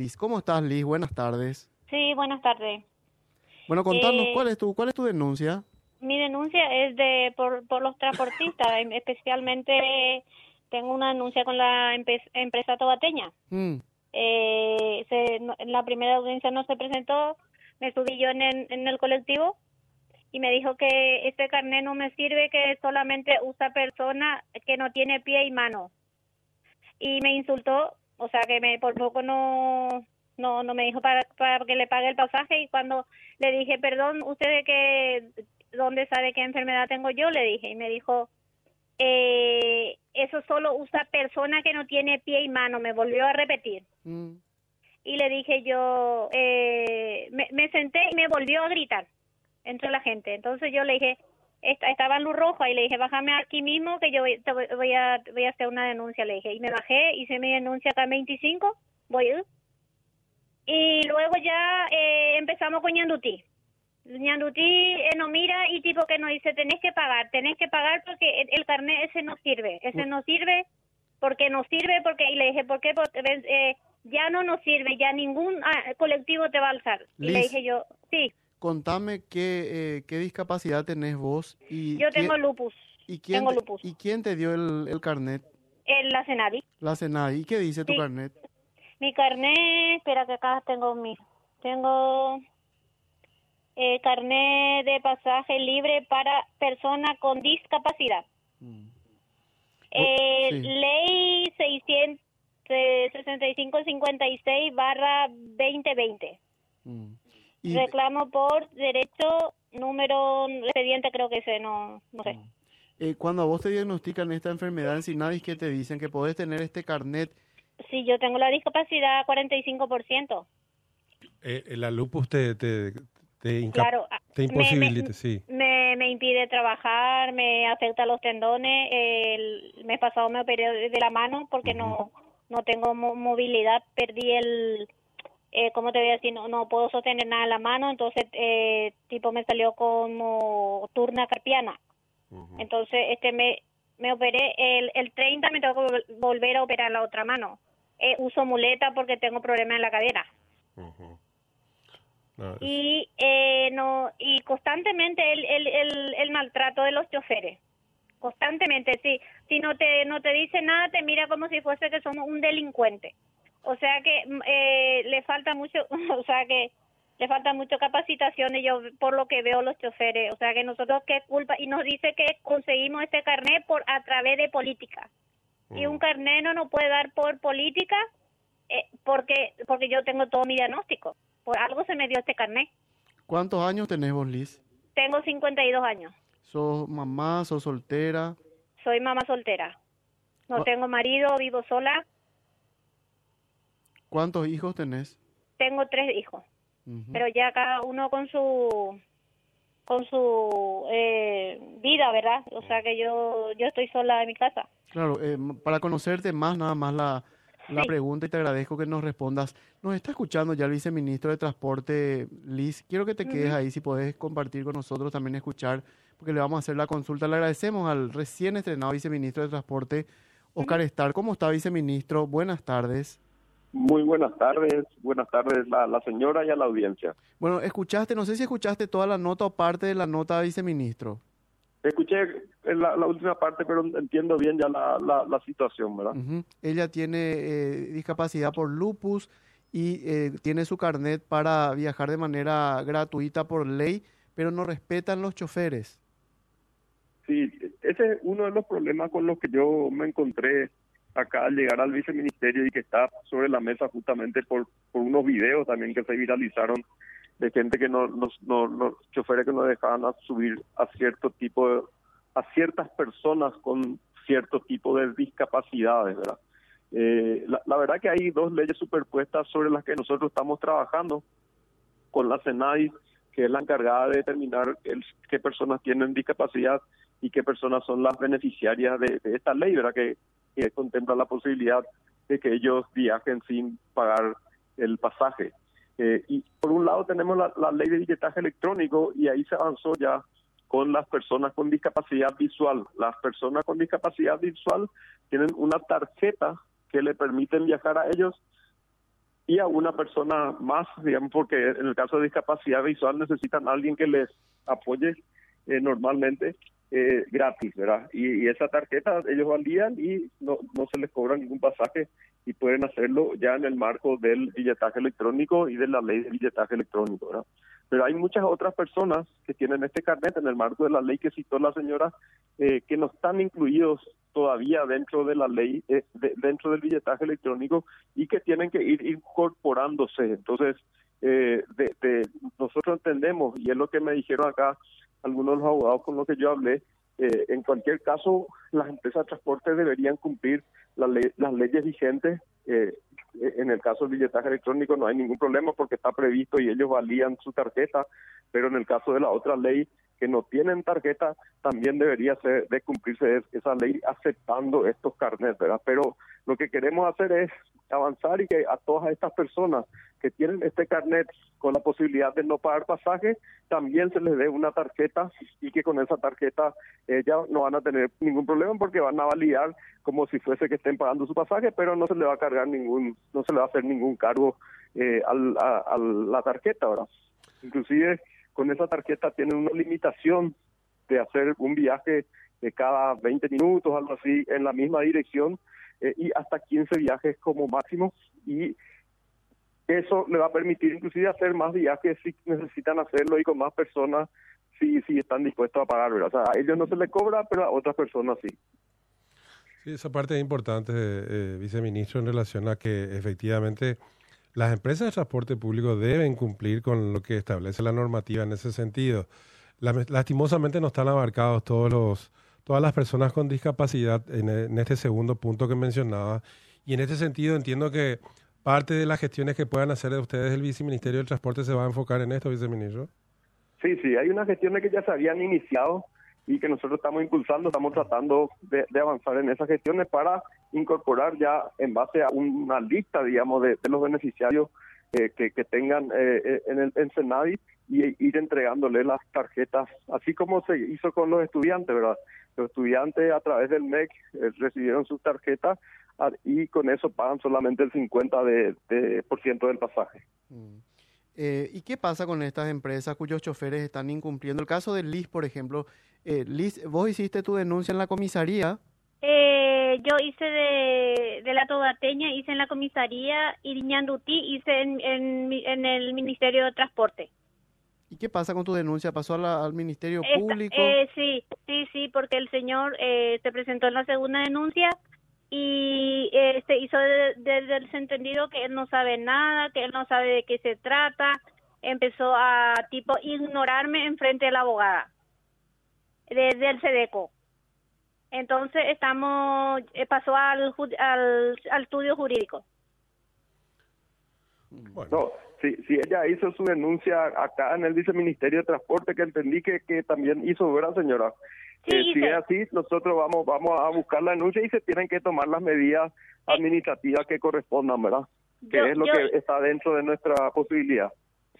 Liz. ¿Cómo estás, Liz? Buenas tardes. Sí, buenas tardes. Bueno, contanos, Eh, ¿cuál es tu cuál es tu denuncia? Mi denuncia es de por, por los transportistas, especialmente tengo una denuncia con la empresa tobateña. Mm, Eh, se, no- en la primera audiencia no se presentó, me subí yo en, el- en el colectivo y me dijo que este carnet no me sirve, que solamente usa persona que no tiene pie y mano. Y me insultó, o sea que me por poco no no no me dijo para, para que le pague el pasaje y cuando le dije, perdón, ¿usted de qué, dónde sabe qué enfermedad tengo yo? Le dije y me dijo, eh, eso solo usa persona que no tiene pie y mano, me volvió a repetir mm. y le dije yo, eh, me, me senté y me volvió a gritar entre la gente. Entonces yo le dije, estaba en luz roja y le dije, bájame aquí mismo que yo voy, te voy, a, voy a hacer una denuncia, le dije. Y me bajé, hice mi denuncia acá en 25, voy ir. Y luego ya eh, empezamos con Ñandutí. Ñandutí eh, nos mira y tipo que nos dice, tenés que pagar, tenés que pagar porque el, el carnet ese no sirve, ese no sirve porque no sirve, porque y le dije, ¿por qué? Porque eh, ya no nos sirve, ya ningún ah, colectivo te va a alzar. Y le dije yo, sí, Contame qué, eh, qué discapacidad tenés vos y yo quién- tengo lupus, y quién tengo te- lupus. y quién te dio el, el carnet, en la Senadi. la. ¿Y qué dice tu carnet? Mi carnet, espera que acá tengo mi, tengo eh, carnet de pasaje libre para persona con discapacidad. Mm. Eh, sí. Ley 665-56 barra 2020. Mm. Y, Reclamo por derecho número expediente, creo que ese, no, no sé. eh, cuando a vos te diagnostican esta enfermedad en Sinadis, ¿qué te dicen? Que podés tener este carnet. Si yo tengo la discapacidad 45%. Eh, la lupus te, te, Claro, ah, te me- imposibilita, me- sí. Me, me impide trabajar, me afecta los tendones. El mes pasado me operé de de la mano porque no no tengo mo- movilidad, perdí el, eh, ¿cómo te voy a decir? No, no puedo sostener nada en la mano, entonces eh, tipo me salió como turna carpiana. Entonces este me, me operé, el, el 30 me tengo que vol- volver a operar la otra mano. Eh, uso muleta porque tengo problemas en la cadera. Ujú. No, es- y eh, no y constantemente el, el, el, el maltrato de los choferes constantemente si si no te no te dice nada te mira como si fuese que somos un delincuente o sea que mm, eh, le falta mucho o sea que le falta mucho capacitación y yo por lo que veo los choferes. O sea que nosotros qué culpa y nos dice que conseguimos este carnet por a través de política. Y un carnet no nos puede dar por política eh, porque porque yo tengo todo mi diagnóstico. Por algo se me dio este carnet. ¿Cuántos años tenés vos, Liz? tengo 52 años. ¿Sos mamá, sos soltera? soy mamá soltera. No tengo marido vivo sola ¿Cuántos hijos tenés? tengo tres hijos pero ya cada uno con su con su eh, vida verdad o sea que yo yo estoy sola en mi casa Claro, eh, para conocerte más, nada más la, la Sí. pregunta y te agradezco que nos respondas. Nos está escuchando ya el viceministro de Transporte, Liz. Quiero que te quedes ahí, si podés compartir con nosotros, también escuchar, porque le vamos a hacer la consulta. Le agradecemos al recién estrenado viceministro de Transporte, Oscar Estar. ¿Cómo está, viceministro? Buenas tardes. Muy buenas tardes, buenas tardes a la señora y a la audiencia. Bueno, escuchaste, no sé si escuchaste toda la nota o parte de la nota, viceministro. Escuché en la, la última parte, pero entiendo bien ya la, la, la situación, ¿verdad? Ella tiene eh, discapacidad por lupus y eh, tiene su carnet para viajar de manera gratuita por ley, pero no respetan los choferes. Sí, ese es uno de los problemas con los que yo me encontré acá al llegar al viceministerio y que está sobre la mesa justamente por, por unos videos también que se viralizaron de gente que no, no, no, choferes que no dejaban subir a cierto tipo de, a ciertas personas con cierto tipo de discapacidades, ¿verdad? Eh, la, la verdad que hay dos leyes superpuestas sobre las que nosotros estamos trabajando con la CENAI, que es la encargada de determinar el- qué personas tienen discapacidad y qué personas son las beneficiarias de, de esta ley, ¿verdad? Que, que contempla la posibilidad de que ellos viajen sin pagar el pasaje. Eh, y por un lado tenemos la, ley de billetaje electrónico y ahí se avanzó ya con las personas con discapacidad visual. Las personas con discapacidad visual tienen una tarjeta que le permiten viajar a ellos y a una persona más, digamos, porque en el caso de discapacidad visual necesitan a alguien que les apoye eh, normalmente eh, gratis, ¿verdad? Y, y, esa tarjeta ellos valían y no, no se les cobra ningún pasaje y pueden hacerlo ya en el marco del billetaje electrónico y de la ley de billetaje electrónico, ¿verdad? Pero hay muchas otras personas que tienen este carnet en el marco de la ley que citó la señora eh, que no están incluidos todavía dentro de la ley, eh, de, dentro del billetaje electrónico y que tienen que ir incorporándose. Entonces, eh, de, nosotros entendemos, y es lo que me dijeron acá algunos de los abogados con los que yo hablé, eh, en cualquier caso, las empresas de transporte deberían cumplir la ley, las leyes vigentes. Eh, en el caso del billetaje electrónico no hay ningún problema porque está previsto y ellos valían su tarjeta, pero en el caso de la otra ley que no tienen tarjeta, también debería ser de cumplirse esa ley aceptando estos carnets, ¿verdad? Pero lo que queremos hacer es avanzar y que a todas estas personas que tienen este carnet con la posibilidad de no pagar pasaje, también se les dé una tarjeta y que con esa tarjeta eh, ya no van a tener ningún problema porque van a validar como si fuese que estén pagando su pasaje, pero no se le va a cargar ningún, no se le va a hacer ningún cargo eh, al, a, a la tarjeta, ¿verdad? Inclusive con esa tarjeta tienen una limitación de hacer un viaje de cada 20 minutos, algo así, en la misma dirección eh, y hasta 15 viajes como máximo y eso le va a permitir inclusive hacer más viajes si necesitan hacerlo y con más personas si, si están dispuestos a pagar. O sea, a ellos no se les cobra, pero a otras personas sí. Sí, esa parte es importante, eh, viceministro, en relación a que efectivamente las empresas de transporte público deben cumplir con lo que establece la normativa en ese sentido. Lastimosamente no están abarcados todos los, todas las personas con discapacidad en, en este segundo punto que mencionaba. Y en este sentido entiendo que parte de las gestiones que puedan hacer de ustedes el Viceministerio del Transporte se va a enfocar en esto, viceministro. Sí, sí, hay unas gestiones que ya se habían iniciado y que nosotros estamos impulsando, estamos tratando de, de avanzar en esas gestiones para incorporar ya en base a una lista, digamos, de, los beneficiarios eh, que, tengan eh, en el en Senadi y ir entregándole las tarjetas, así como se hizo con los estudiantes, ¿verdad? Los estudiantes a través del MEC eh, recibieron sus tarjetas y con eso pagan solamente el 50% de, de, por ciento del pasaje. Mm. Eh, ¿Y qué pasa con estas empresas cuyos choferes están incumpliendo? El caso de Liz, por ejemplo. Eh, Liz, vos hiciste tu denuncia en la comisaría. Eh, yo hice de, de la Tobateña, hice en la comisaría y Ñandutí hice en, en, en, el Ministerio de Transporte. ¿Y qué pasa con tu denuncia? ¿Pasó a la, al Ministerio Esta, Público? Eh, sí, sí, sí, porque el señor eh, se presentó en la segunda denuncia y se hizo desde de, de el entendido que él no sabe nada, que él no sabe de qué se trata. Empezó a tipo ignorarme en frente de la abogada desde el SEDECO. Entonces estamos eh, pasó al, al, al estudio jurídico. Bueno. No, si, si ella hizo su denuncia acá en el viceministerio de transporte, que entendí que, que también hizo, ¿verdad, señora? Sí, eh, si es así, nosotros vamos vamos a buscar la denuncia y se tienen que tomar las medidas administrativas que correspondan, ¿verdad? Que yo, es lo yo, que está dentro de nuestra posibilidad.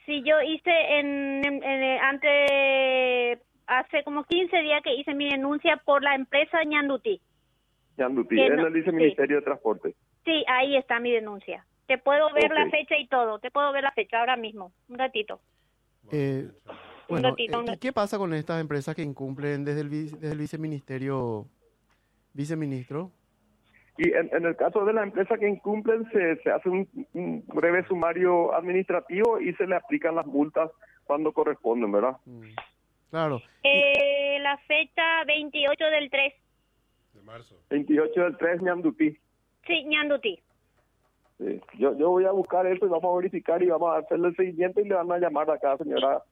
Sí, yo hice en, en, en, antes, hace como 15 días que hice mi denuncia por la empresa Ñanduti. Ñanduti, en no, el viceministerio sí. de transporte. Sí, ahí está mi denuncia. Te puedo ver okay. la fecha y todo, te puedo ver la fecha ahora mismo, un ratito. Eh, bueno, eh, ¿qué pasa con estas empresas que incumplen desde el, desde el viceministerio, viceministro? Y en, en, el caso de la empresa que incumplen, se, se hace un, un, breve sumario administrativo y se le aplican las multas cuando corresponden, ¿verdad? Mm, claro. Eh, la fecha 28 del 3. De marzo. 28 del 3, Ñandutí. Sí, Ñandutí. Sí. Yo, yo voy a buscar eso y vamos a verificar y vamos a hacerle el seguimiento y le van a llamar acá, señora,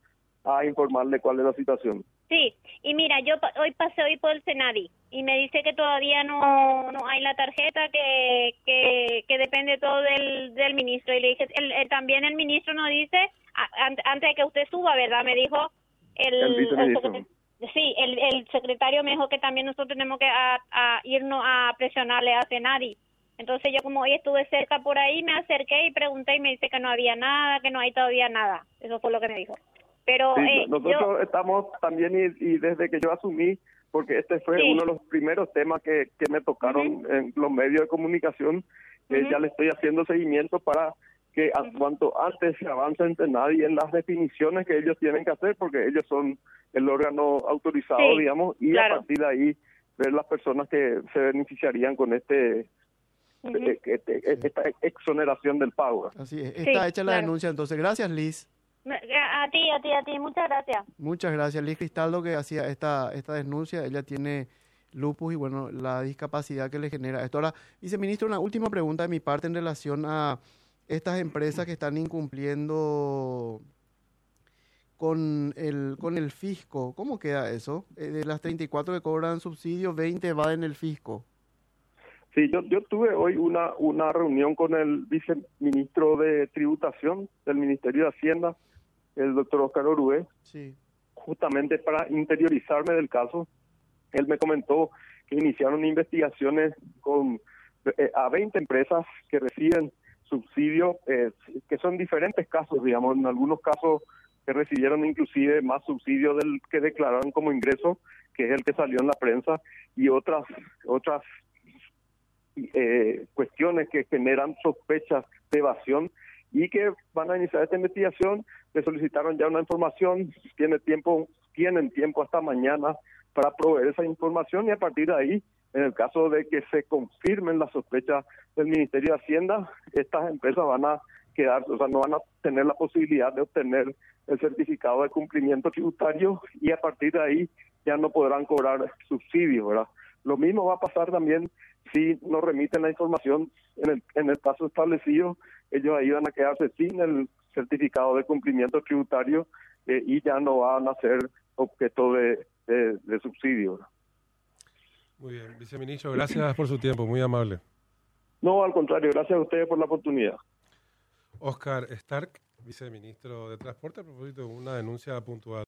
a informarle cuál es la situación. Sí, y mira, yo hoy pasé hoy por el Senadi y me dice que todavía no, no hay la tarjeta, que, que, que depende todo del, del ministro. Y le dije, el, el, también el ministro nos dice, a, antes de que usted suba, ¿verdad? Me dijo el, el, el Sí, el, el secretario me dijo que también nosotros tenemos que a, a irnos a presionarle a Senadi. Entonces yo como hoy estuve cerca por ahí, me acerqué y pregunté y me dice que no había nada, que no hay todavía nada. Eso fue lo que me dijo. Pero sí, eh, nosotros yo... estamos también y, y, desde que yo asumí, porque este fue sí. uno de los primeros temas que, que me tocaron uh -huh. en los medios de comunicación, que uh -huh. ya le estoy haciendo seguimiento para que a cuanto antes se avance entre nadie en las definiciones que ellos tienen que hacer, porque ellos son el órgano autorizado, Sí, digamos, y claro. a partir de ahí ver las personas que se beneficiarían con este, Ujú. eh, este- esta exoneración del pago. Así es. Sí, Está hecha la claro. denuncia, entonces. Gracias, Liz. A a ti, a ti, a ti, muchas gracias. Muchas gracias. Liz Cristaldo, que hacía esta, esta denuncia. Ella tiene lupus y, bueno, la discapacidad que le genera esto. Ahora, viceministro, una última pregunta de mi parte en relación a estas empresas que están incumpliendo con el, con el fisco. ¿Cómo queda eso? Eh, de las 34 que cobran subsidio, 20 va en el fisco. Sí, yo, yo tuve hoy una, una reunión con el viceministro de Tributación del Ministerio de Hacienda, el doctor Oscar Orué, Sí. justamente para interiorizarme del caso. Él me comentó que iniciaron investigaciones con eh, a 20 empresas que reciben subsidio, eh, que son diferentes casos, digamos, en algunos casos que recibieron inclusive más subsidio del que declararon como ingreso, que es el que salió en la prensa, y otras otras eh, cuestiones que generan sospechas de evasión y que van a iniciar esta investigación. Le solicitaron ya una información, tiene tiempo, tienen tiempo hasta mañana para proveer esa información y a partir de ahí, en el caso de que se confirmen las sospechas del Ministerio de Hacienda, estas empresas van a quedar, o sea, no van a tener la posibilidad de obtener el certificado de cumplimiento tributario y a partir de ahí ya no podrán cobrar subsidios, ¿verdad? Lo mismo va a pasar también si no remiten la información en el, en el caso establecido, ellos ahí van a quedarse sin el certificado de cumplimiento tributario eh, y ya no van a ser objeto de, de, de subsidio. Muy bien, viceministro, gracias por su tiempo, muy amable. No, al contrario, gracias a ustedes por la oportunidad. Oscar Stark, viceministro de Transporte, a propósito de una denuncia puntual.